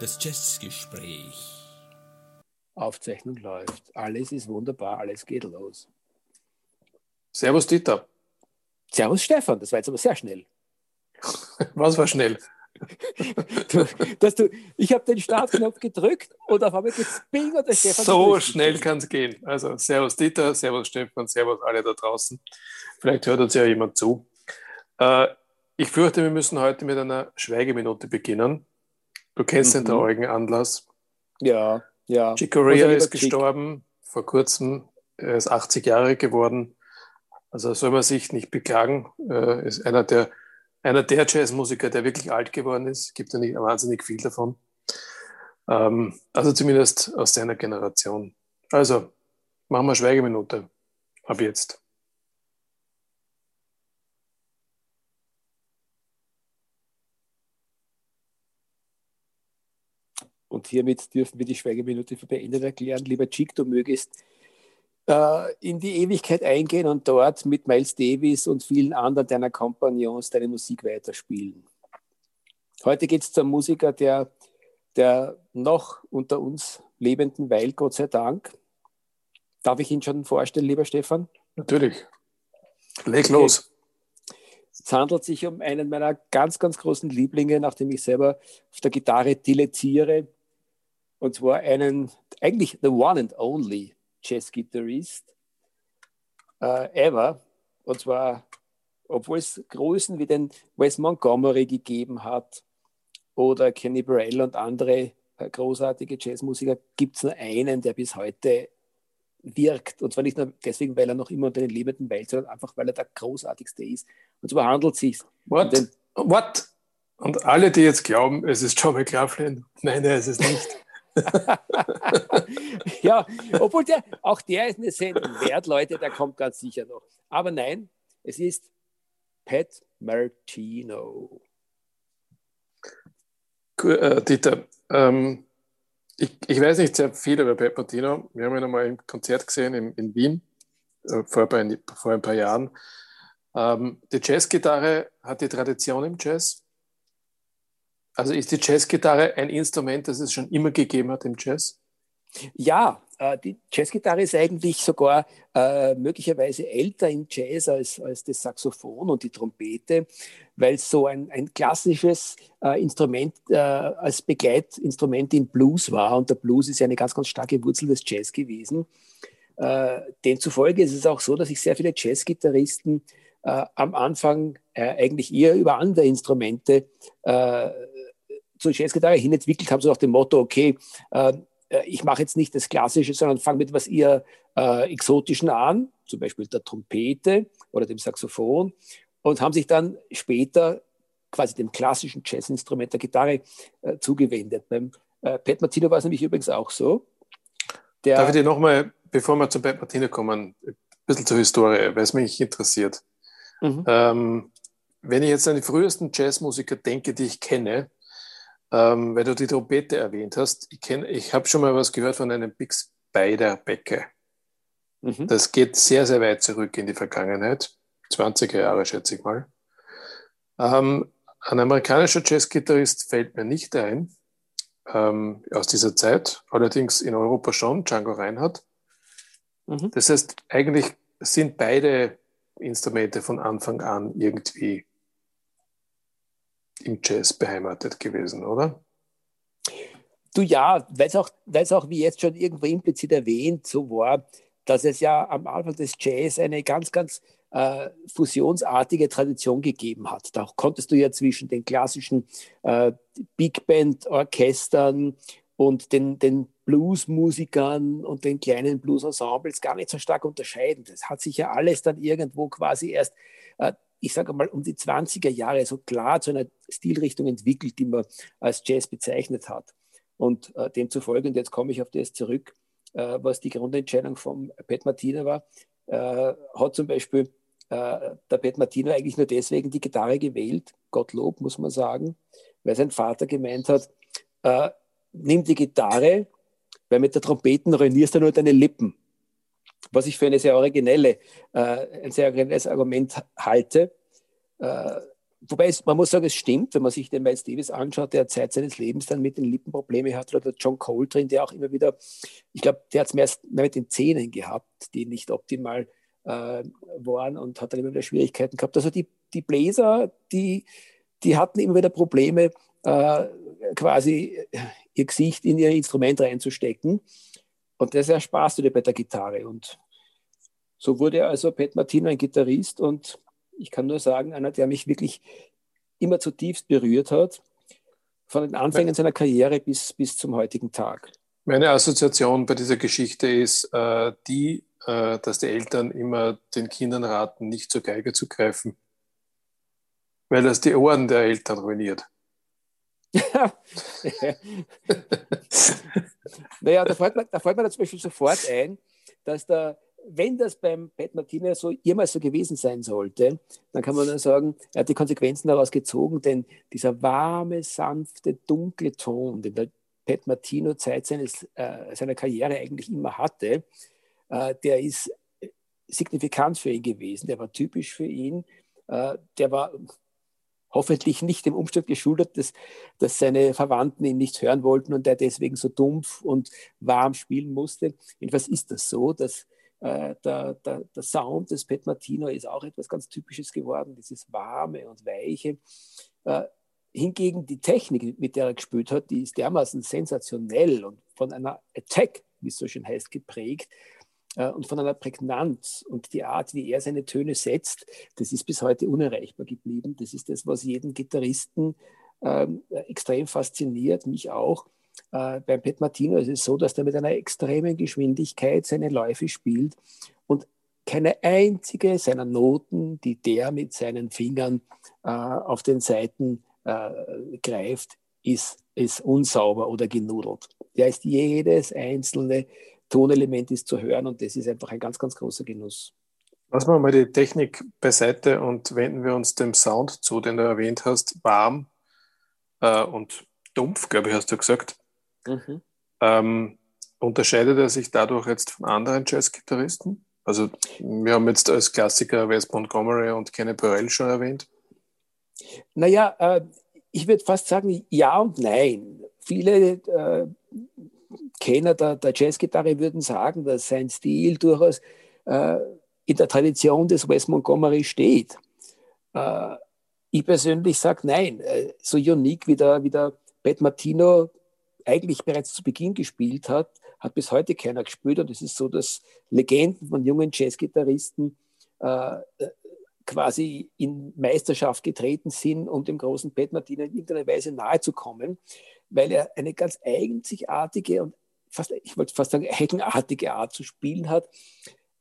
Das Jazzgespräch. Aufzeichnung läuft. Alles ist wunderbar, alles geht los. Servus Dieter. Servus Stefan, das war jetzt aber sehr schnell. Was war schnell? Du, dass du, ich habe den Startknopf gedrückt und auf einmal geht's Bing und der Stefan. So schnell kann es gehen. Also Servus Dieter, Servus Stefan, Servus alle da draußen. Vielleicht hört uns ja jemand zu. Äh, ich fürchte, wir müssen heute mit einer Schweigeminute beginnen. Du kennst mhm. den traurigen Anlass. Ja, ja. Chick Corea ist gestorben vor kurzem. Er ist 80 Jahre geworden. Also soll man sich nicht beklagen. Er ist einer der, einer der Jazzmusiker, der wirklich alt geworden ist. Gibt ja nicht wahnsinnig viel davon. Ähm, also zumindest aus seiner Generation. Also machen wir Schweigeminute. Ab jetzt. Und hiermit dürfen wir die Schweigeminute für beendet erklären. Lieber Chick, du mögest äh, in die Ewigkeit eingehen und dort mit Miles Davis und vielen anderen deiner Kompagnons deine Musik weiterspielen. Heute geht es zum Musiker, der, der noch unter uns lebenden weil, Gott sei Dank. Darf ich ihn schon vorstellen, lieber Stefan? Natürlich. Leg okay. los. Es handelt sich um einen meiner ganz, ganz großen Lieblinge, nachdem ich selber auf der Gitarre dilettiere, und zwar einen, eigentlich the one and only Jazz-Gitarrist uh, ever. Und zwar, obwohl es Größen wie den Wes Montgomery gegeben hat oder Kenny Burrell und andere uh, großartige Jazzmusiker, gibt es nur einen, der bis heute wirkt. Und zwar nicht nur deswegen, weil er noch immer unter den lebenden Welt, sondern einfach, weil er der großartigste ist. Und zwar handelt es sich. What? Um What? Und alle, die jetzt glauben, es ist John McLaughlin, nein, ist es nicht. ja, obwohl der, auch der ist eine Sendung wert, Leute, der kommt ganz sicher noch. Aber nein, es ist Pat Martino. Äh, Dieter, ähm, ich, ich, weiß nicht sehr viel über Pat Martino. Wir haben ihn einmal im Konzert gesehen in, in Wien äh, vor, ein, vor ein paar Jahren. Ähm, die Jazzgitarre hat die Tradition im Jazz. Also ist die Jazzgitarre ein Instrument, das es schon immer gegeben hat im Jazz? Ja, äh, die Jazzgitarre ist eigentlich sogar äh, möglicherweise älter im Jazz als, als das Saxophon und die Trompete, weil so ein, ein klassisches äh, Instrument äh, als Begleitinstrument im Blues war. Und der Blues ist ja eine ganz, ganz starke Wurzel des Jazz gewesen. Äh, demzufolge ist es auch so, dass sich sehr viele Jazzgitarristen äh, am Anfang eigentlich eher über andere Instrumente zur Jazzgitarre hin entwickelt haben, so nach dem Motto, okay, ähm, äh, ich mache jetzt nicht das Klassische, sondern fange mit etwas eher äh, Exotischen an, zum Beispiel der Trompete oder dem Saxophon, und haben sich dann später quasi dem klassischen Jazzinstrument der Gitarre äh, zugewendet. Beim äh, Pat Martino war es nämlich übrigens auch so. Der, Darf ich dir nochmal, bevor wir zu Pat Martino kommen, ein bisschen zur Historie, weil es mich interessiert. Mhm. Ähm, wenn ich jetzt an die frühesten Jazzmusiker denke, die ich kenne, ähm, weil du die Trompete erwähnt hast. Ich, ich habe schon mal was gehört von einem Big Spider Becke. Mhm. Das geht sehr, sehr weit zurück in die Vergangenheit. 20er Jahre, schätze ich mal. Ähm, ein amerikanischer Jazzgitarrist fällt mir nicht ein ähm, aus dieser Zeit, allerdings in Europa schon, Django Reinhardt. Mhm. Das heißt, eigentlich sind beide Instrumente von Anfang an irgendwie im Jazz beheimatet gewesen, oder? Du ja, weil es auch, auch, wie jetzt schon irgendwo implizit erwähnt, so war, dass es ja am Anfang des Jazz eine ganz, ganz äh, fusionsartige Tradition gegeben hat. Da konntest du ja zwischen den klassischen äh, Big Band-Orchestern und den, den Blues-Musikern und den kleinen Blues-Ensembles gar nicht so stark unterscheiden. Das hat sich ja alles dann irgendwo quasi erst äh, ich sage mal, um die 20er Jahre so klar zu einer Stilrichtung entwickelt, die man als Jazz bezeichnet hat. Und äh, demzufolge, und jetzt komme ich auf das zurück, äh, was die Grundentscheidung von Pat Martino war, äh, hat zum Beispiel äh, der Pat Martino eigentlich nur deswegen die Gitarre gewählt, Gottlob, muss man sagen, weil sein Vater gemeint hat, äh, nimm die Gitarre, weil mit der Trompeten ruinierst du nur deine Lippen. Was ich für eine sehr originelle, äh, ein sehr originelles Argument halte. Äh, wobei es, man muss sagen, es stimmt, wenn man sich den Miles Davis anschaut, der Zeit seines Lebens dann mit den Lippen Probleme hat, oder John Coltrane, der auch immer wieder, ich glaube, der hat es mehr, mehr, mit den Zähnen gehabt, die nicht optimal äh, waren und hat dann immer wieder Schwierigkeiten gehabt. Also die, die Bläser, die, die hatten immer wieder Probleme, äh, quasi ihr Gesicht in ihr Instrument reinzustecken. Und das ersparst du dir bei der Gitarre. Und so wurde also Pat Martino ein Gitarrist und ich kann nur sagen, einer, der mich wirklich immer zutiefst berührt hat, von den Anfängen seiner Karriere bis, bis zum heutigen Tag. Meine Assoziation bei dieser Geschichte ist äh, die, äh, dass die Eltern immer den Kindern raten, nicht zur Geige zu greifen, weil das die Ohren der Eltern ruiniert. naja, da fällt, mir, da fällt mir zum Beispiel sofort ein, dass da, wenn das beim Pat Martinez so jemals so gewesen sein sollte, dann kann man nur sagen, er hat die Konsequenzen daraus gezogen, denn dieser warme, sanfte, dunkle Ton, den der Pat Martino Zeit seines, äh, seiner Karriere eigentlich immer hatte, äh, der ist signifikant für ihn gewesen, der war typisch für ihn, äh, der war hoffentlich nicht dem Umstand geschuldet, dass, dass seine Verwandten ihn nicht hören wollten und er deswegen so dumpf und warm spielen musste. Jedenfalls ist das so, dass äh, der, der, der, Sound des Pet Martino ist auch etwas ganz Typisches geworden, dieses warme und weiche. Äh, hingegen die Technik, mit der er gespielt hat, die ist dermaßen sensationell und von einer Attack, wie es so schön heißt, geprägt, und von einer Prägnanz und die Art, wie er seine Töne setzt, das ist bis heute unerreichbar geblieben. Das ist das, was jeden Gitarristen ähm, extrem fasziniert, mich auch. Äh, beim Pet Martino ist es so, dass er mit einer extremen Geschwindigkeit seine Läufe spielt und keine einzige seiner Noten, die der mit seinen Fingern äh, auf den Seiten äh, greift, ist, ist unsauber oder genudelt. Der ist jedes einzelne Tonelement ist zu hören und das ist einfach ein ganz, ganz großer Genuss. Lassen wir mal die Technik beiseite und wenden wir uns dem Sound zu, den du erwähnt hast. Warm äh, und dumpf, glaube ich, hast du gesagt. Mhm. Ähm, unterscheidet er sich dadurch jetzt von anderen Jazzgitarristen? Also wir haben jetzt als Klassiker Wes Montgomery und Kenny Burrell schon erwähnt. Naja, äh, ich würde fast sagen ja und nein. Viele äh, Kenner der, der Jazzgitarre würden sagen, dass sein Stil durchaus äh, in der Tradition des Wes Montgomery steht. Äh, ich persönlich sage nein. Äh, so unique wie der, wie der Pat Martino eigentlich bereits zu Beginn gespielt hat, hat bis heute keiner gespielt. Und es ist so, dass Legenden von jungen Jazzgitarristen äh, quasi in Meisterschaft getreten sind, um dem großen Pat Martino in irgendeiner Weise nahezukommen weil er eine ganz einzigartige und fast, ich wollte fast sagen, heckenartige Art zu spielen hat.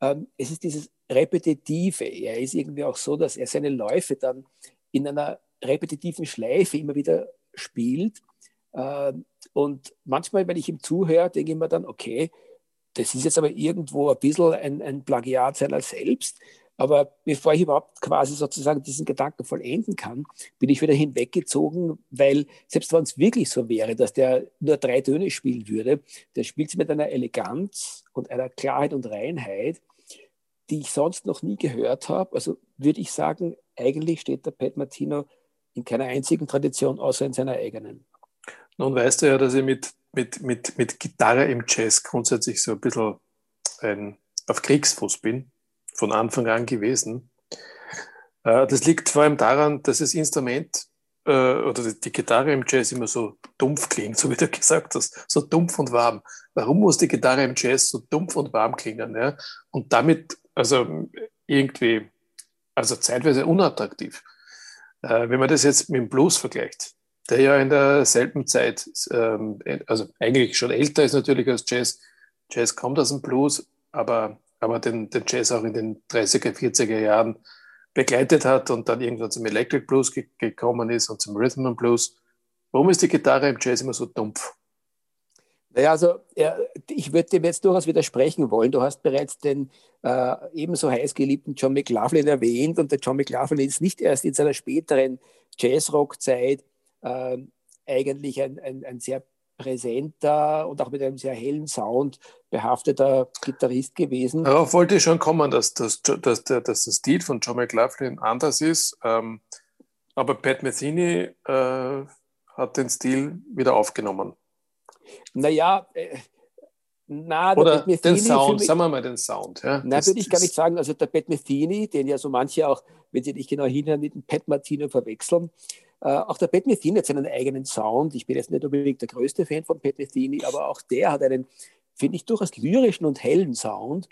Ähm, es ist dieses Repetitive. Er ist irgendwie auch so, dass er seine Läufe dann in einer repetitiven Schleife immer wieder spielt. Ähm, und manchmal, wenn ich ihm zuhöre, denke ich mir dann, okay, das ist jetzt aber irgendwo ein bisschen ein, ein Plagiat seiner selbst. Aber bevor ich überhaupt quasi sozusagen diesen Gedanken vollenden kann, bin ich wieder hinweggezogen, weil selbst wenn es wirklich so wäre, dass der nur drei Töne spielen würde, der spielt sie mit einer Eleganz und einer Klarheit und Reinheit, die ich sonst noch nie gehört habe. Also würde ich sagen, eigentlich steht der Pat Martino in keiner einzigen Tradition außer in seiner eigenen. Nun weißt du ja, dass ich mit, mit, mit, mit Gitarre im Jazz grundsätzlich so ein bisschen ein, auf Kriegsfuß bin von Anfang an gewesen. Äh, das liegt vor allem daran, dass das Instrument äh, oder die Gitarre im Jazz immer so dumpf klingt, so wie du gesagt hast, so dumpf und warm. Warum muss die Gitarre im Jazz so dumpf und warm klingen? Ja? Und damit, also irgendwie, also zeitweise unattraktiv. Äh, wenn man das jetzt mit dem Blues vergleicht, der ja in derselben Zeit, ähm, also eigentlich schon älter ist natürlich als Jazz. Jazz kommt aus dem Blues, aber aber den, den Jazz auch in den 30er, 40er Jahren begleitet hat und dann irgendwann zum Electric Blues ge gekommen ist und zum Rhythm and Blues. Warum ist die Gitarre im Jazz immer so dumpf? Naja, also ja, ich würde dem jetzt durchaus widersprechen wollen. Du hast bereits den äh, ebenso heiß geliebten John McLaughlin erwähnt und der John McLaughlin ist nicht erst in seiner späteren Jazzrock-Zeit äh, eigentlich ein, ein, ein sehr präsenter und auch mit einem sehr hellen Sound behafteter Gitarrist gewesen. Darauf wollte ich schon kommen, dass, dass, dass, der, dass der Stil von John McLaughlin anders ist. Ähm, aber Pat Metheny äh, hat den Stil wieder aufgenommen. Naja, äh, na, Oder den Sound, sagen wir mal den Sound. Ja? Nein, würde ich gar nicht sagen. Also der Pat Metheny, den ja so manche auch, wenn sie nicht genau hinhören, mit dem Pat Martino verwechseln. Äh, auch der Pat Metheny hat seinen eigenen Sound. Ich bin jetzt nicht unbedingt der größte Fan von Pat Metheny, aber auch der hat einen, finde ich, durchaus lyrischen und hellen Sound.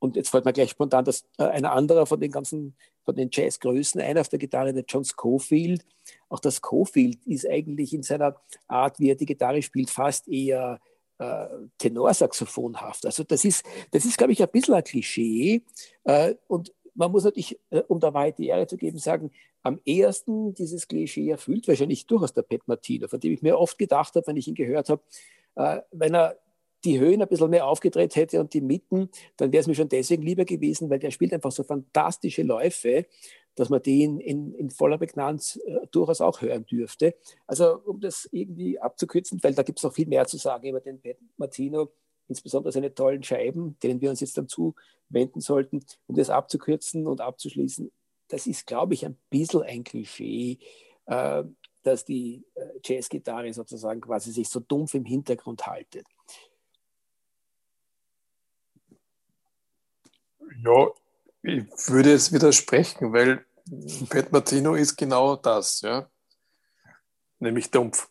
Und jetzt fällt mir gleich spontan dass äh, ein anderer von den ganzen, von den Jazzgrößen ein auf der Gitarre, der John Schofield. Auch das Schofield ist eigentlich in seiner Art, wie er die Gitarre spielt, fast eher äh, Tenorsaxophonhaft. Also das ist, das ist, glaube ich, ein bisschen ein Klischee. Äh, und man muss natürlich, äh, um da weite Ehre zu geben, sagen, am ehesten dieses Klischee erfüllt wahrscheinlich durchaus der Pet Martino, von dem ich mir oft gedacht habe, wenn ich ihn gehört habe, äh, wenn er die Höhen ein bisschen mehr aufgedreht hätte und die Mitten, dann wäre es mir schon deswegen lieber gewesen, weil der spielt einfach so fantastische Läufe, dass man den in, in voller Begnanz äh, durchaus auch hören dürfte. Also um das irgendwie abzukürzen, weil da gibt es noch viel mehr zu sagen über den Pat Martino, insbesondere seine tollen Scheiben, denen wir uns jetzt dann zuwenden sollten, um das abzukürzen und abzuschließen. Das ist, glaube ich, ein bisschen ein Klischee, äh, dass die äh, Jazzgitarre sozusagen quasi sich so dumpf im Hintergrund haltet. Ja, ich würde es widersprechen, weil Pat Martino ist genau das, ja. Nämlich dumpf.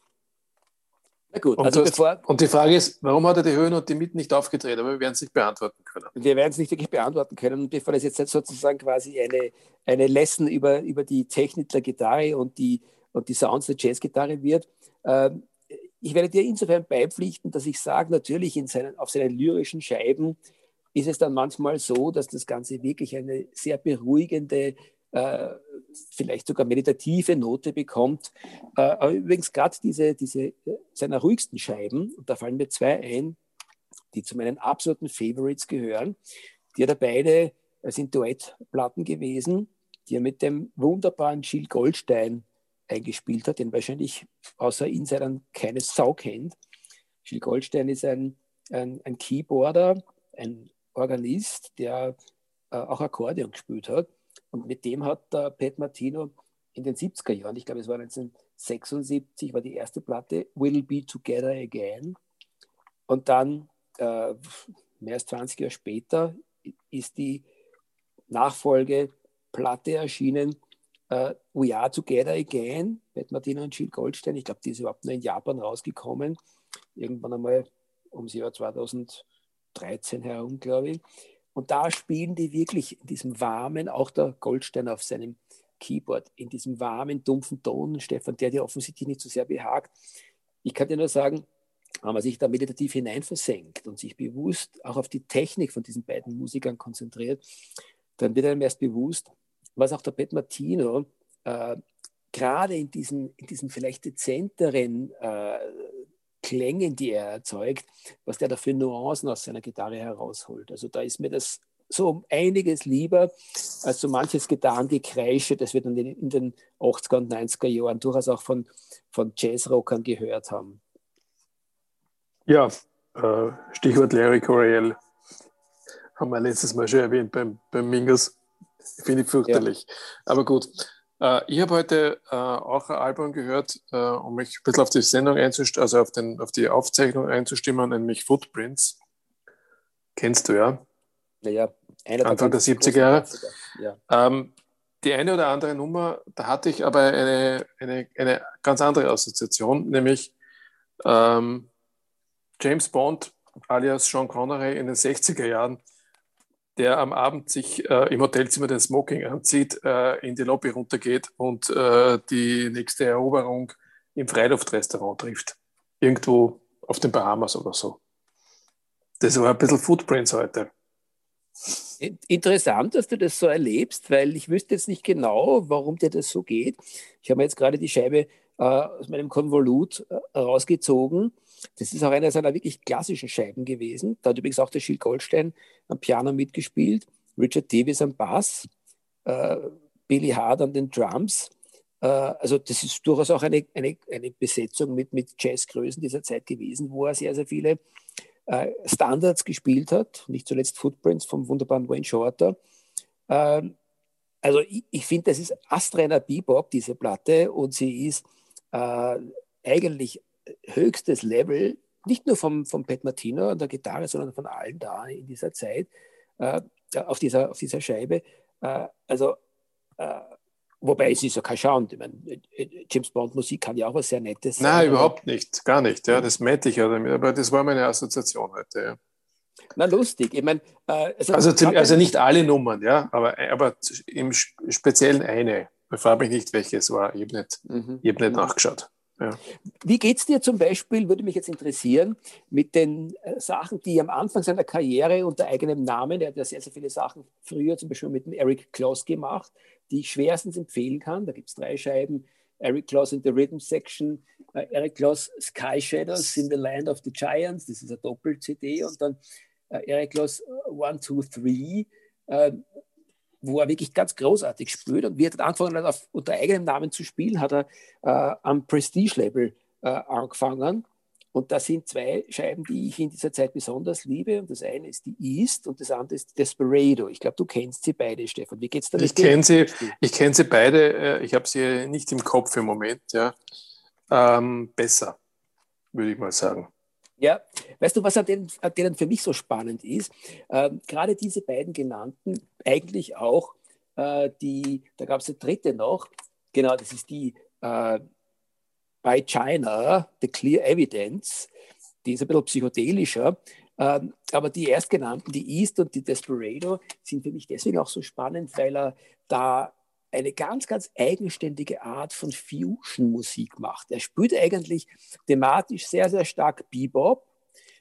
Na gut, und, also bevor, und die Frage ist, warum hat er die Höhen und die Mitten nicht aufgedreht? Aber wir werden es nicht beantworten können. Wir werden es nicht wirklich beantworten können. Und bevor das jetzt sozusagen quasi eine, eine Lesson über, über die Technik der Gitarre und die, und die Sounds der Jazzgitarre wird, äh, ich werde dir insofern beipflichten, dass ich sage, natürlich in seinen, auf seinen lyrischen Scheiben ist es dann manchmal so, dass das Ganze wirklich eine sehr beruhigende, äh, vielleicht sogar meditative Note bekommt. Äh, aber übrigens gerade diese, diese äh, seiner ruhigsten Scheiben, und da fallen mir zwei ein, die zu meinen absoluten Favorites gehören, die hat er beide, äh, sind Duettplatten gewesen, die er mit dem wunderbaren Jill Goldstein eingespielt hat, den wahrscheinlich außer Insidern keine Sau kennt. Jill Goldstein ist ein, ein, ein Keyboarder, ein Organist, der äh, auch Akkordeon gespielt hat. Und mit dem hat der Pat Martino in den 70er Jahren, ich glaube es war 1976, war die erste Platte, We'll Be Together Again. Und dann, äh, mehr als 20 Jahre später, ist die Nachfolgeplatte erschienen, uh, We Are Together Again, Pat Martino und Jill Goldstein. Ich glaube, die ist überhaupt nur in Japan rausgekommen. Irgendwann einmal ums Jahr 2000. 13 herum, glaube ich. Und da spielen die wirklich in diesem warmen, auch der Goldstein auf seinem Keyboard, in diesem warmen, dumpfen Ton, Stefan, der dir offensichtlich nicht so sehr behagt. Ich kann dir nur sagen, wenn man sich da meditativ hineinversenkt und sich bewusst auch auf die Technik von diesen beiden Musikern konzentriert, dann wird einem erst bewusst, was auch der Pat Martino äh, gerade in diesen, in diesen vielleicht dezenteren äh, Klängen, die er erzeugt, was der da für Nuancen aus seiner Gitarre herausholt. Also da ist mir das so um einiges lieber als so manches Gitarrengekreische, das wir dann in den 80er und 90er Jahren durchaus auch von, von Jazzrockern gehört haben. Ja, äh, Stichwort Larry Coryell haben wir letztes Mal schon erwähnt beim, beim Mingus. Finde ich fürchterlich. Ja. Aber gut, ich habe heute äh, auch ein Album gehört, äh, um mich ein bisschen auf die Sendung einzustimmen, also auf, den, auf die Aufzeichnung einzustimmen, nämlich Footprints. Kennst du ja? Naja, Anfang der 70er Jahre. Ja. Ähm, die eine oder andere Nummer, da hatte ich aber eine, eine, eine ganz andere Assoziation, nämlich ähm, James Bond alias Sean Connery in den 60er Jahren der am Abend sich äh, im Hotelzimmer den Smoking anzieht, äh, in die Lobby runtergeht und äh, die nächste Eroberung im Freiluftrestaurant trifft. Irgendwo auf den Bahamas oder so. Das war ein bisschen Footprints heute. Interessant, dass du das so erlebst, weil ich wüsste jetzt nicht genau, warum dir das so geht. Ich habe mir jetzt gerade die Scheibe äh, aus meinem Konvolut äh, rausgezogen das ist auch eine seiner wirklich klassischen Scheiben gewesen. Da hat übrigens auch der Schild Goldstein am Piano mitgespielt, Richard Davis am Bass, äh, Billy Hart an den Drums. Äh, also das ist durchaus auch eine, eine, eine Besetzung mit, mit Jazzgrößen dieser Zeit gewesen, wo er sehr, sehr viele äh, Standards gespielt hat, nicht zuletzt Footprints vom wunderbaren Wayne Shorter. Ähm, also ich, ich finde, das ist astreiner Bebop, diese Platte, und sie ist äh, eigentlich höchstes Level, nicht nur vom, vom Pat Martino an der Gitarre, sondern von allen da in dieser Zeit, äh, auf, dieser, auf dieser Scheibe. Äh, also äh, Wobei es ist ja kein Schauend. Ich meine, James Bond Musik kann ja auch was sehr Nettes sein. Nein, überhaupt nicht. Gar nicht. Ja, das mähte ich ja damit. Aber das war meine Assoziation heute. Ja. Na, lustig. Ich meine, äh, also, also, also, nicht alle Nummern, ja, aber, aber im Speziellen eine. Ich frage mich nicht, welches war. Ich habe nicht, mhm. hab nicht mhm. nachgeschaut. Wie geht es dir zum Beispiel, würde mich jetzt interessieren, mit den äh, Sachen, die am Anfang seiner Karriere unter eigenem Namen, er hat ja sehr, sehr viele Sachen früher zum Beispiel mit dem Eric Kloss gemacht, die ich schwerstens empfehlen kann. Da gibt es drei Scheiben. Eric Kloss in the Rhythm Section, uh, Eric Kloss Sky Shadows in the Land of the Giants, das ist eine Doppel-CD, und dann uh, Eric Kloss One, Two, Three, uh, wo er wirklich ganz großartig spielt. Und wie er dann angefangen hat, auf, unter eigenem Namen zu spielen, hat er äh, am Prestige-Label angefangen und das sind zwei Scheiben, die ich in dieser Zeit besonders liebe. Und das eine ist die East und das andere ist Desperado. Ich glaube, du kennst sie beide, Stefan. Wie geht's da? Ich kenne sie, ich kenne sie beide. Äh, ich habe sie nicht im Kopf im Moment. Ja, ähm, besser, würde ich mal sagen. Ja, weißt du, was an denen, an denen für mich so spannend ist? Ähm, gerade diese beiden genannten, eigentlich auch äh, die, da gab es eine dritte noch, genau, das ist die äh, bei China, The Clear Evidence, die ist ein bisschen psychedelischer, ähm, aber die erstgenannten, die East und die Desperado, sind für mich deswegen auch so spannend, weil er da eine ganz, ganz eigenständige Art von Fusion-Musik macht. Er spielt eigentlich thematisch sehr, sehr stark Bebop.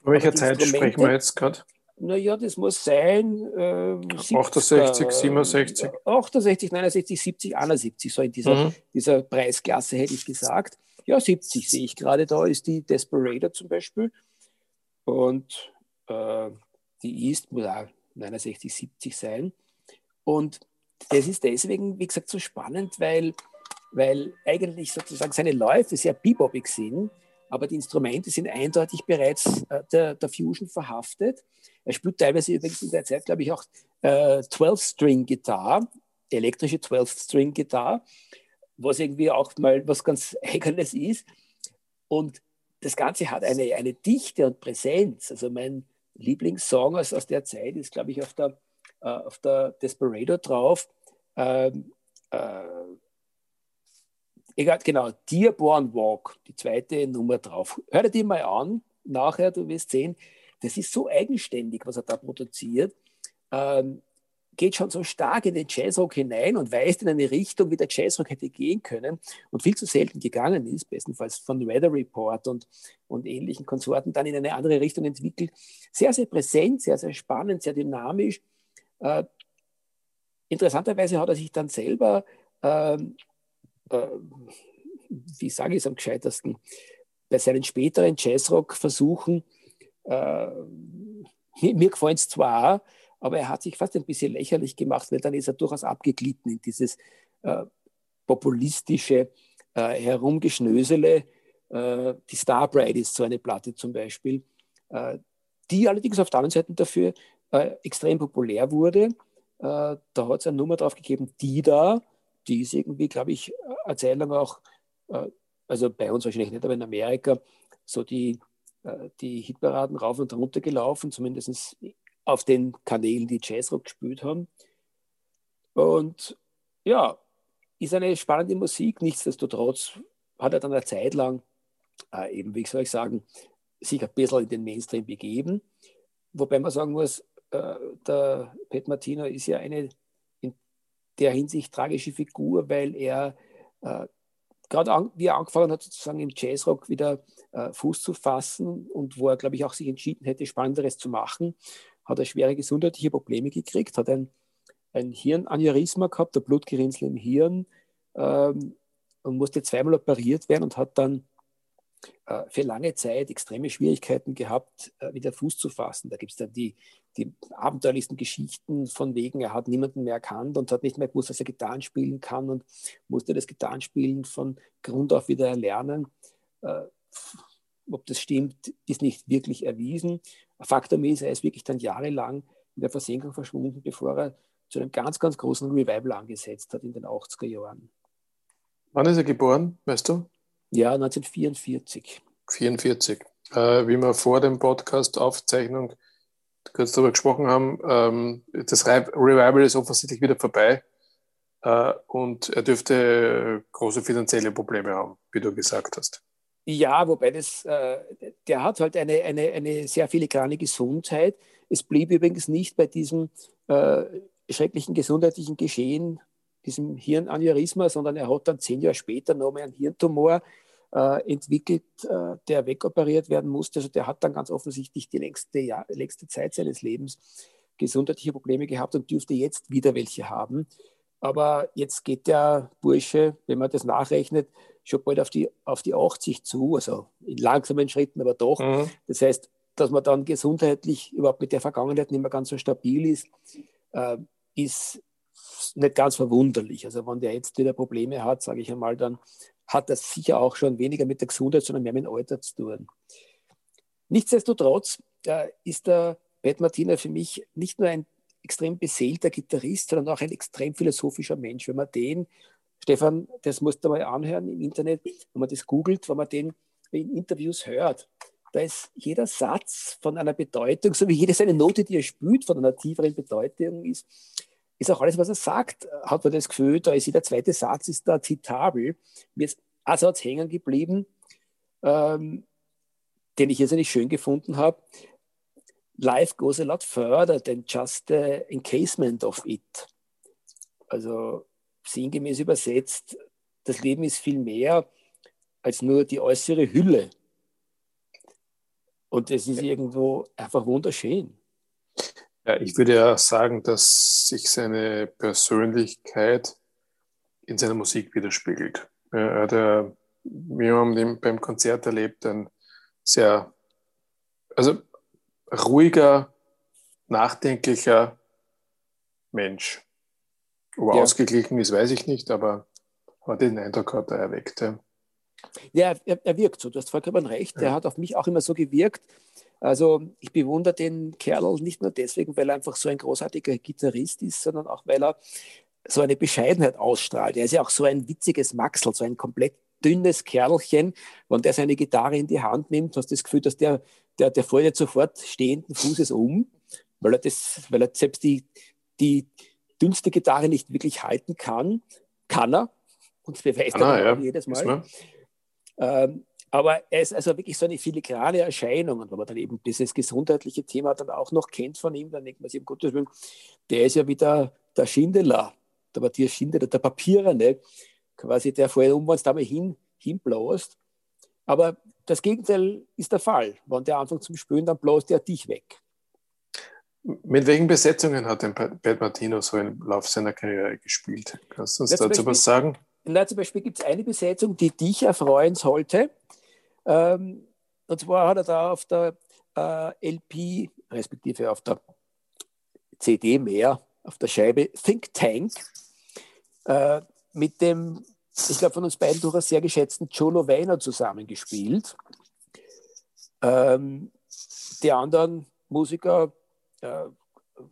Welcher Zeit sprechen wir jetzt gerade? Naja, das muss sein. Äh, 68, 67. 68, 69, 70, 71, so in dieser, mhm. dieser Preisklasse hätte ich gesagt. Ja, 70 sehe ich gerade da, ist die Desperado zum Beispiel. Und äh, die East muss auch 69, 70 sein. Und das ist deswegen, wie gesagt, so spannend, weil, weil eigentlich sozusagen seine Läufe sehr bebopig sind, aber die Instrumente sind eindeutig bereits äh, der, der, Fusion verhaftet. Er spielt teilweise übrigens in der Zeit, glaube ich, auch äh, 12-String-Gitarre, elektrische 12-String-Gitarre was irgendwie auch mal was ganz Eigenes ist. Und das Ganze hat eine, eine Dichte und Präsenz. Also mein Lieblingssong aus, aus der Zeit ist, glaube ich, auf der, auf der Desperado drauf. Ähm, äh, egal, genau, Dearborn Walk, die zweite Nummer drauf. Hör dir die mal an, nachher, du wirst sehen, das ist so eigenständig, was er da produziert. Ähm, geht schon so stark in den Jazzrock hinein und weist in eine Richtung, wie der Jazzrock hätte gehen können und viel zu selten gegangen ist, bestenfalls von Weather Report und, und ähnlichen Konsorten, dann in eine andere Richtung entwickelt. Sehr, sehr präsent, sehr, sehr spannend, sehr dynamisch. Äh, interessanterweise hat er sich dann selber, äh, äh, wie sage ich es am gescheitersten, bei seinen späteren Jazzrock-Versuchen, äh, mir gefallen es zwar, aber er hat sich fast ein bisschen lächerlich gemacht, weil dann ist er durchaus abgeglitten in dieses äh, populistische äh, Herumgeschnösele. Die Star Bride ist so eine Platte zum Beispiel, die allerdings auf der anderen Seite dafür äh, extrem populär wurde. Äh, da hat es eine Nummer drauf gegeben, die da, die ist irgendwie, glaube ich, eine Zeit lang auch, also bei uns wahrscheinlich nicht, aber in Amerika, so die, die Hitparaden rauf und runter gelaufen, zumindest auf den Kanälen, die Jazzrock gespielt haben. Und ja, ist eine spannende Musik. Nichtsdestotrotz hat er dann eine Zeit lang, äh, eben wie soll ich sagen, sich ein bisschen in den Mainstream begeben. Wobei man sagen muss, äh, der Pat Martino ist ja eine in der Hinsicht tragische Figur, weil er äh, gerade wie er angefangen hat, sozusagen im Jazzrock wieder äh, Fuß zu fassen und wo er, glaube ich, auch sich entschieden hätte, Spannenderes zu machen, hat er schwere gesundheitliche Probleme gekriegt, hat ein, ein Hirnaneurysma gehabt, ein Blutgerinnsel im Hirn ähm, und musste zweimal operiert werden und hat dann äh, für lange Zeit extreme Schwierigkeiten gehabt, äh, wieder Fuß zu fassen. Da gibt es dann die, die abenteuerlichsten Geschichten von wegen, er hat niemanden mehr erkannt und hat nicht mehr gewusst, dass er Gitarren spielen kann und musste das Gitarrenspielen von Grund auf wieder erlernen. Äh, ob das stimmt, ist nicht wirklich erwiesen. Faktum ist, er ist wirklich dann jahrelang in der Versenkung verschwunden, bevor er zu einem ganz, ganz großen Revival angesetzt hat in den 80er Jahren. Wann ist er geboren, weißt du? Ja, 1944. 44. Äh, wie wir vor dem Podcast-Aufzeichnung kurz darüber gesprochen haben, ähm, das Revival ist offensichtlich wieder vorbei äh, und er dürfte große finanzielle Probleme haben, wie du gesagt hast. Ja, wobei das, äh, der hat halt eine, eine, eine sehr filigrane Gesundheit. Es blieb übrigens nicht bei diesem äh, schrecklichen gesundheitlichen Geschehen, diesem Hirnaneurysma, sondern er hat dann zehn Jahre später nochmal einen Hirntumor entwickelt, äh, der wegoperiert werden musste. Also der hat dann ganz offensichtlich die längste, Jahr, längste Zeit seines Lebens gesundheitliche Probleme gehabt und dürfte jetzt wieder welche haben. Aber jetzt geht der Bursche, wenn man das nachrechnet, schon bald auf die, auf die 80 zu, also in langsamen Schritten, aber doch. Mhm. Das heißt, dass man dann gesundheitlich überhaupt mit der Vergangenheit nicht mehr ganz so stabil ist, äh, ist nicht ganz verwunderlich. Also wenn der jetzt wieder Probleme hat, sage ich einmal, dann hat das sicher auch schon weniger mit der Gesundheit, sondern mehr mit dem Alter zu tun. Nichtsdestotrotz äh, ist der Pat Martina für mich nicht nur ein extrem beseelter Gitarrist, sondern auch ein extrem philosophischer Mensch. Wenn man den Stefan, das musst du mal anhören im Internet, wenn man das googelt, wenn man den in Interviews hört. Da ist jeder Satz von einer Bedeutung, so wie jede seine Note, die er spürt, von einer tieferen Bedeutung ist, ist auch alles, was er sagt, hat man das Gefühl, da ist jeder zweite Satz ist da zitabel. Mir ist ein Satz hängen geblieben, ähm, den ich jetzt nicht schön gefunden habe. Life goes a lot further than just the encasement of it. Also sinngemäß übersetzt, das Leben ist viel mehr als nur die äußere Hülle. Und es ist irgendwo einfach wunderschön. Ja, ich würde ja sagen, dass sich seine Persönlichkeit in seiner Musik widerspiegelt. Er hat ja, wir haben beim Konzert erlebt, ein sehr, also ruhiger, nachdenklicher Mensch. Ob er ja. ausgeglichen ist, weiß ich nicht, aber, aber den Eindruck hat er erweckt. Ja, ja er, er, wirkt so, du hast vollkommen recht. Ja. Er hat auf mich auch immer so gewirkt. Also ich bewundere den Kerl nicht nur deswegen, weil er einfach so ein großartiger Gitarrist ist, sondern auch, weil er so eine Bescheidenheit ausstrahlt. Er ist ja auch so ein witziges Maxel, so ein komplett dünnes Kerlchen. Wenn der seine Gitarre in die Hand nimmt, hast du das Gefühl, dass der, der, der fällt jetzt sofort stehenden Fußes um, weil er, das, weil er selbst die, die, dünnste Gitarre nicht wirklich halten kann. Kann er. Und das beweist er ah, ja. jedes Mal. Ähm, aber er ist also wirklich so eine filigrane Erscheinung. Und wenn man dann eben dieses gesundheitliche Thema dann auch noch kennt von ihm, dann denkt man sich, um Gottes Willen, der ist ja wieder der Schindeler, der Matthias Schindeler, der Papiererne, quasi der vorher um, es da mal hin, hinblaust. Aber das Gegenteil ist der Fall. Wenn der anfängt zum Spülen, dann blaust er dich weg. Mit welchen Besetzungen hat denn Pat Martino so im Lauf seiner Karriere gespielt? Kannst du uns ja, dazu Beispiel, was sagen? Na, zum Beispiel gibt es eine Besetzung, die dich erfreuen sollte. Ähm, und zwar hat er da auf der äh, LP, respektive auf der CD mehr, auf der Scheibe Think Tank, äh, mit dem, ich glaube, von uns beiden durchaus sehr geschätzten Joe Lovano zusammengespielt. Ähm, die anderen Musiker äh,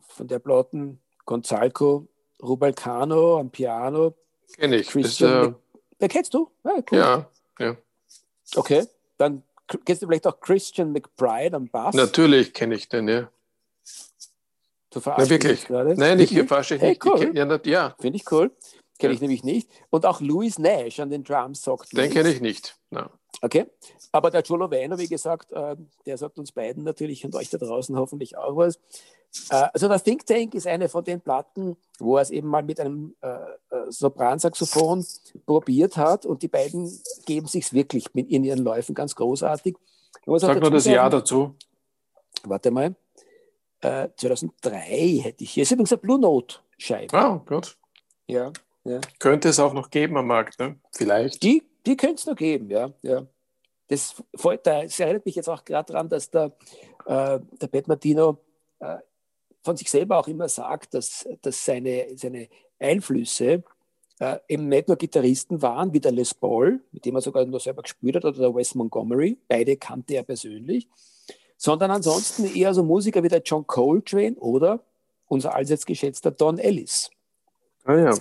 von der Platten Gonzalco Rubalcano am Piano. Kenne ich. Christian das, äh, kennst du? Ah, cool. Ja, ja. Okay, dann kennst du vielleicht auch Christian McBride am Bass? Natürlich kenne ich den, ja. Du Na, wirklich? gerade? Nein, ich verarsche dich hey, nicht. Cool. ja, ja. Finde ich cool. Kenne ja. ich nämlich nicht. Und auch Louis Nash an den Drums sagt Den kenne ich nicht. No. Okay, aber der Giolo Weiner, wie gesagt, äh, der sagt uns beiden natürlich und euch da draußen hoffentlich auch was. Äh, also der Think Tank ist eine von den Platten, wo er es eben mal mit einem äh, Sopransaxophon probiert hat und die beiden geben sich wirklich mit in ihren Läufen ganz großartig. Sag mal das Jahr dazu. Warte mal. 2003 hätte ich hier. Ist übrigens eine Blue Note Scheibe. Ah, gut. Ja, ja. Könnte es auch noch geben am Markt, ne? Vielleicht. Die die könnte es noch geben, ja. ja. Das, das erinnert mich jetzt auch gerade daran, dass der, äh, der Pat Martino äh, von sich selber auch immer sagt, dass, dass seine, seine Einflüsse äh, eben nicht nur Gitarristen waren, wie der Les Paul, mit dem er sogar nur selber gespielt hat, oder der Wes Montgomery, beide kannte er persönlich, sondern ansonsten eher so Musiker wie der John Coltrane oder unser allseits geschätzter Don Ellis. Ah ja.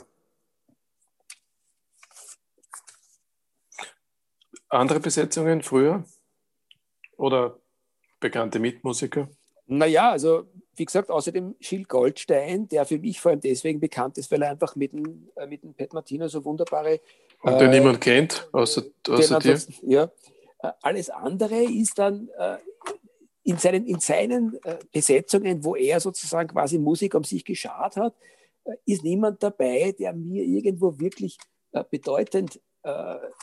Andere Besetzungen früher? Oder bekannte Mitmusiker? Naja, also wie gesagt, außerdem Schild Goldstein, der für mich vor allem deswegen bekannt ist, weil er einfach mit dem, äh, mit dem Pat Martino so wunderbare. Und den äh, niemand kennt, außer, außer dir. Ja, äh, alles andere ist dann äh, in seinen, in seinen äh, Besetzungen, wo er sozusagen quasi Musik um sich geschart hat, äh, ist niemand dabei, der mir irgendwo wirklich bedeutend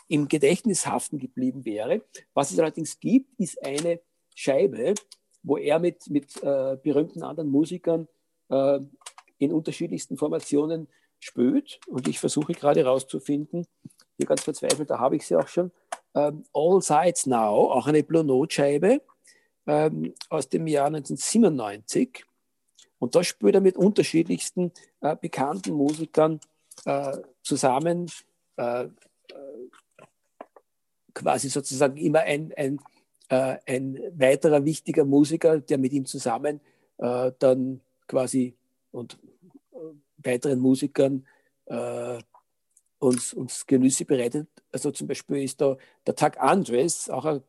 im Gedächtnis haften geblieben wäre. Was es allerdings gibt, ist eine Scheibe, wo er mit, mit äh, berühmten anderen Musikern äh, in unterschiedlichsten Formationen spielt. Und ich versuche gerade herauszufinden, hier ganz verzweifelt, da habe ich sie auch schon, ähm, All Sides Now, auch eine Blue Note Scheibe ähm, aus dem Jahr 1997. Und da spielt er mit unterschiedlichsten äh, bekannten Musikern äh, zusammen äh, äh, quasi sozusagen immer ein, ein äh, ein weiterer wichtiger Musiker, der mit ihm zusammen äh, dann quasi und äh, weiteren Musikern äh, uns, uns Genüsse bereitet. Also zum Beispiel ist da der Tag Andres, auch ein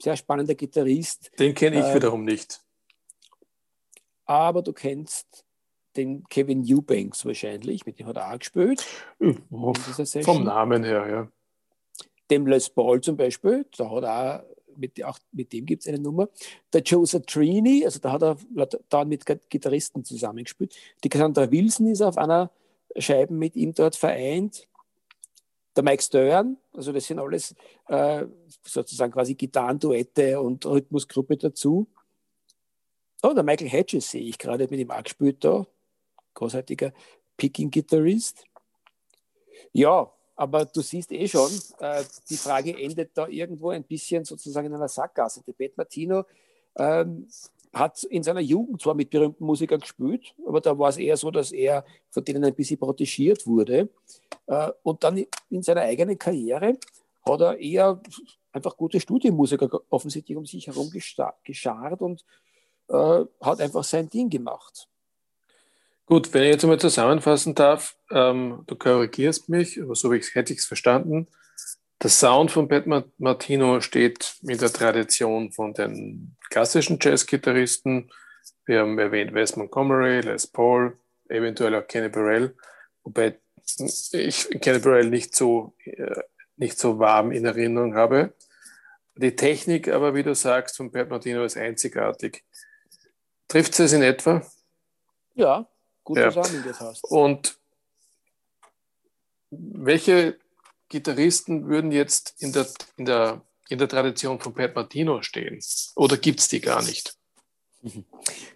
sehr spannender Gitarrist. Den kenne ich äh, wiederum nicht. Aber du kennst den Kevin Eubanks wahrscheinlich, mit dem hat er auch gespielt. Oh, vom Namen her, ja. Dem Les Paul zum Beispiel, da hat er auch mit, auch mit dem gibt es eine Nummer. Der Joe Trini, also da hat er da mit Gitarristen zusammengespielt. Die Cassandra Wilson ist auf einer Scheibe mit ihm dort vereint. Der Mike Stern, also das sind alles äh, sozusagen quasi Gitarrenduette und Rhythmusgruppe dazu. Oh, der Michael Hedges sehe ich gerade mit ihm auch gespielt da. Großartiger Picking-Gitarrist. Ja, aber du siehst eh schon, äh, die Frage endet da irgendwo ein bisschen sozusagen in einer Sackgasse. Der Pat Martino ähm, hat in seiner Jugend zwar mit berühmten Musikern gespielt, aber da war es eher so, dass er von denen ein bisschen protegiert wurde. Äh, und dann in seiner eigenen Karriere hat er eher einfach gute Studienmusiker offensichtlich um sich herum geschart und äh, hat einfach sein Ding gemacht. Gut, wenn ich jetzt einmal zusammenfassen darf, ähm, du korrigierst mich, aber so hätte ich es verstanden. Der Sound von Pat Martino steht in der Tradition von den klassischen Jazz-Gitarristen. Wir haben erwähnt Wes Montgomery, Les Paul, eventuell auch Kenny Burrell, wobei ich Kenny Burrell nicht so, äh, nicht so warm in Erinnerung habe. Die Technik aber, wie du sagst, von Pat Martino ist einzigartig. Trifft es in etwa? Ja, gut ja. zusammengefasst. Und welche Gitarristen würden jetzt in der, in der, in der Tradition von Pat Martino stehen? Oder gibt es die gar nicht? Das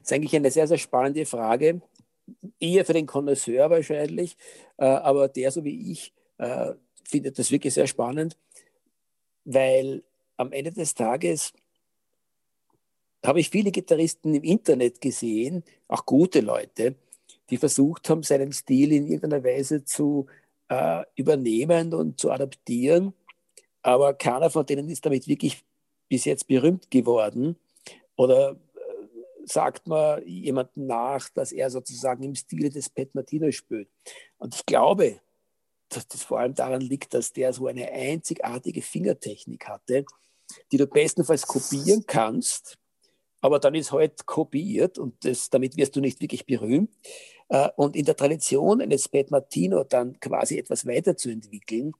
ist eigentlich eine sehr, sehr spannende Frage. Eher für den Connoisseur wahrscheinlich, äh, aber der, so wie ich, äh, findet das wirklich sehr spannend, weil am Ende des Tages habe ich viele Gitarristen im Internet gesehen, auch gute Leute, die versucht haben, seinen Stil in irgendeiner Weise zu äh, übernehmen und zu adaptieren. Aber keiner von denen ist damit wirklich bis jetzt berühmt geworden. Oder äh, sagt man jemandem nach, dass er sozusagen im Stile des Pat Martino spielt. Und ich glaube, dass das vor allem daran liegt, dass der so eine einzigartige Fingertechnik hatte, die du bestenfalls kopieren kannst, aber dann ist halt kopiert und das, damit wirst du nicht wirklich berühmt. Äh, und in der Tradition eines Pat Martino dann quasi etwas weiterzuentwickeln,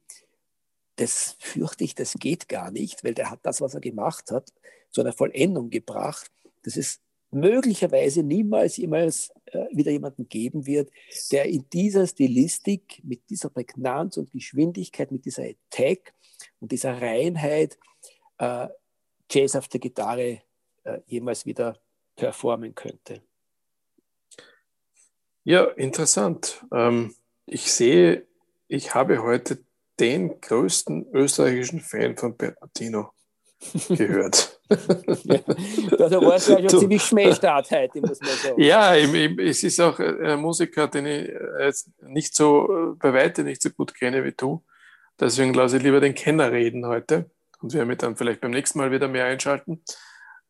das fürchte ich, das geht gar nicht, weil der hat das, was er gemacht hat, zu einer Vollendung gebracht, dass es möglicherweise niemals jemals äh, wieder jemanden geben wird, der in dieser Stilistik, mit dieser Prägnanz und Geschwindigkeit, mit dieser Attack und dieser Reinheit äh, Jazz auf der Gitarre jemals wieder performen könnte. Ja, interessant. Ähm, ich sehe, ich habe heute den größten österreichischen Fan von Bert Martino. gehört. ja, also war es ja schon ziemlich Schmähstart heute, muss man sagen. Ja, es ist auch ein Musiker, den ich jetzt nicht so, bei weitem nicht so gut kenne wie du. Deswegen lasse ich lieber den Kenner reden heute und wir mit dann vielleicht beim nächsten Mal wieder mehr einschalten.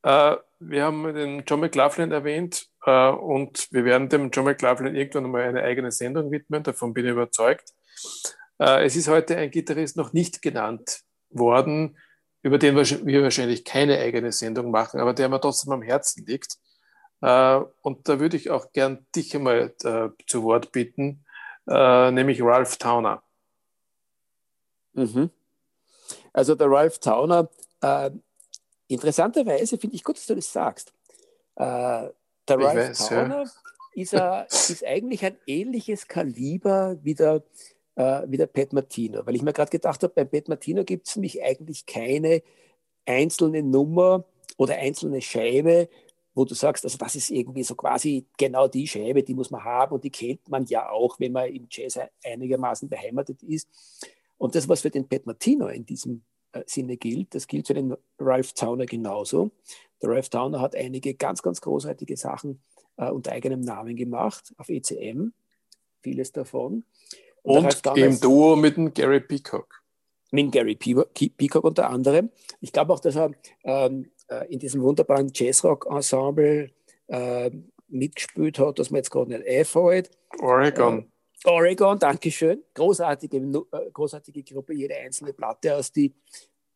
Äh, wir haben den John McLaughlin erwähnt äh, und wir werden dem John McLaughlin irgendwann mal eine eigene Sendung widmen, davon bin ich überzeugt. Äh, es ist heute ein Gitarrist noch nicht genannt worden, über den wir wahrscheinlich keine eigene Sendung machen, aber der mir trotzdem am Herzen liegt. Und da würde ich auch gern dich einmal zu Wort bitten, nämlich Ralph Towner. Mhm. Also der Ralph Towner, interessanterweise finde ich gut, dass du das sagst. Äh, der ich Ralph weiß, Towner ja. ist, a, ist, eigentlich ein ähnliches Kaliber wie der, äh, wie der Pat Martino, weil ich mir gerade gedacht habe, beim Pat Martino gibt es nämlich eigentlich keine einzelne Nummer oder einzelne Scheibe, wo du sagst, also das ist irgendwie so quasi genau die Scheibe, die muss man haben und die kennt man ja auch, wenn man im Jazz einigermaßen beheimatet ist. Und das, was für den Pat Martino in diesem Sinne gilt, das gilt für den Ralph Towner genauso. Der Ralph Towner hat einige ganz, ganz großartige Sachen äh, unter eigenem Namen gemacht, auf ECM, vieles davon. Und, Und im Duo mit dem Gary Peacock. Mit Gary Peacock unter anderem. Ich glaube auch, dass er ähm, äh, in diesem wunderbaren Jazzrock-Ensemble äh, mitgespielt hat, das man jetzt gerade nicht einfällt. Oregon. Oregon, Dankeschön. Großartige, äh, großartige Gruppe, jede einzelne Platte aus die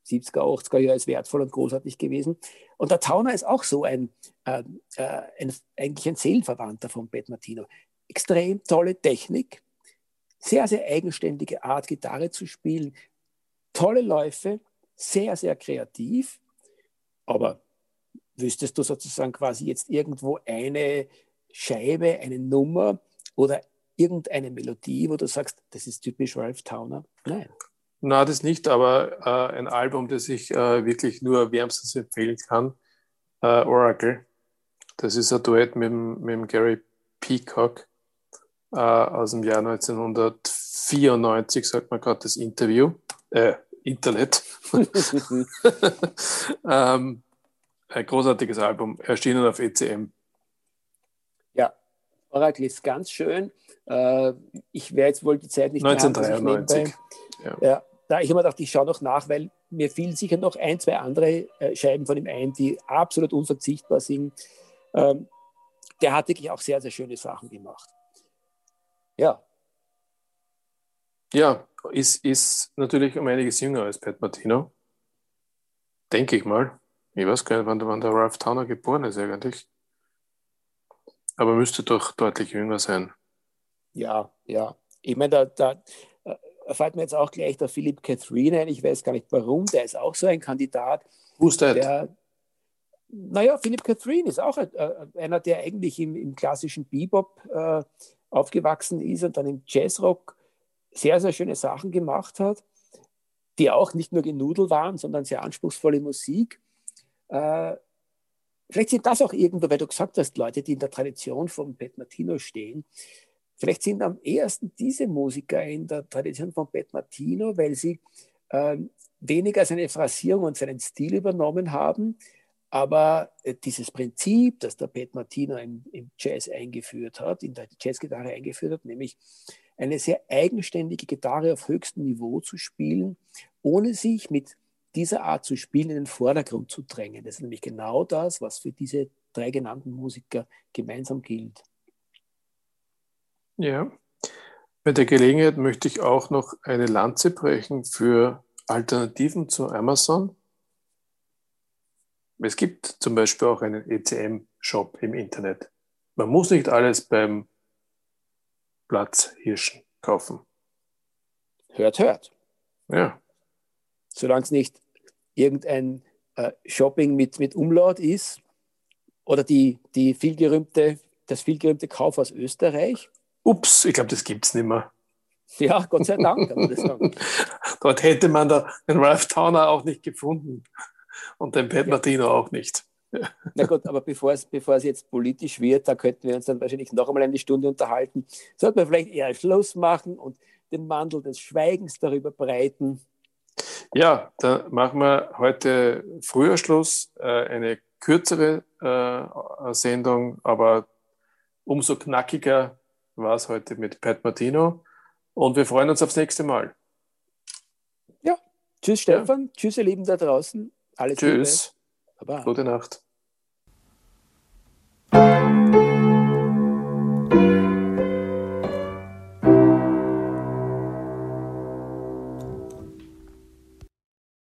70er, 80er Jahre ist wertvoll und großartig gewesen. Und der Towner ist auch so ein, äh, äh, ein eigentlich ein Seelenverwandter von Pat Martino. Extrem tolle Technik, sehr, sehr eigenständige Art, Gitarre zu spielen, tolle Läufe, sehr, sehr kreativ. Aber wüsstest du sozusagen quasi jetzt irgendwo eine Scheibe, eine Nummer oder irgendeine Melodie, wo du sagst, das ist typisch Ralph Towner? Nein. Na, das nicht, aber äh, ein Album, das ich äh, wirklich nur wärmstens empfehlen kann, äh, Oracle. Das ist ein Duett mit, mit dem Gary Peacock äh, aus dem Jahr 1994, sagt man gerade das Interview, äh, Internet. ähm, ein großartiges Album, erschienen auf ECM. Ist ganz schön. Äh, ich werde jetzt wohl die Zeit nicht 1993. ja. ja. da ich immer gedacht, ich schaue noch nach, weil mir fielen sicher noch ein, zwei andere äh, Scheiben von ihm ein, die absolut unverzichtbar sind. Ähm, der hat wirklich auch sehr, sehr schöne Sachen gemacht. Ja. Ja, ist, ist natürlich um einiges jünger als Pat Martino. Denke ich mal. Ich weiß gar nicht, wann, wann der Ralph Towner geboren ist eigentlich. Aber müsste doch deutlich jünger sein. Ja, ja. Ich meine, da, da äh, fällt mir jetzt auch gleich der Philipp Catherine ein. Ich weiß gar nicht warum. Der ist auch so ein Kandidat. Who's that? Der, naja, Philipp Catherine ist auch äh, einer, der eigentlich im, im klassischen Bebop äh, aufgewachsen ist und dann im Jazzrock sehr, sehr schöne Sachen gemacht hat, die auch nicht nur genudelt waren, sondern sehr anspruchsvolle Musik. Äh, vielleicht sind das auch irgendwo, weil du gesagt hast, Leute, die in der Tradition von Pat Martino stehen, Vielleicht sind am ehesten diese Musiker in der Tradition von Pat Martino, weil sie äh, weniger seine Phrasierung und seinen Stil übernommen haben, aber äh, dieses Prinzip, das der Pat Martino im, im, Jazz eingeführt hat, in der Jazzgitarre eingeführt hat, nämlich eine sehr eigenständige Gitarre auf höchstem Niveau zu spielen, ohne sich mit dieser Art zu spielen in den Vordergrund zu drängen. Das ist nämlich genau das, was für diese drei genannten Musiker gemeinsam gilt. Ja. Bei der Gelegenheit möchte ich auch noch eine Lanze brechen für Alternativen zu Amazon. Es gibt zum Beispiel auch einen ECM-Shop im Internet. Man muss nicht alles beim Platzhirschen kaufen. Hört, hört. Ja. Solange es nicht irgendein äh, Shopping mit, mit Umlaut ist oder die, die vielgerühmte, das vielgerühmte Kauf aus Österreich, Ups, ich glaube, das gibt es nicht mehr. Ja, Gott sei Dank. Dort hätte man da den Ralph Towner auch nicht gefunden und den Pat ja. Martino auch nicht. Na gut, aber bevor es, bevor es jetzt politisch wird, da könnten wir uns dann wahrscheinlich noch einmal eine Stunde unterhalten. Sollten wir vielleicht eher Schluss machen und den Mantel des Schweigens darüber breiten. Ja, dann machen wir heute früher Schluss, äh, eine kürzere äh, Sendung, aber umso knackiger war es heute mit Pat Martino und wir freuen uns aufs nächste Mal. Ja, tschüss Stefan, ja. tschüss ihr Lieben da draußen. Alles Tschüss. Liebe. Baba. Gute Nacht.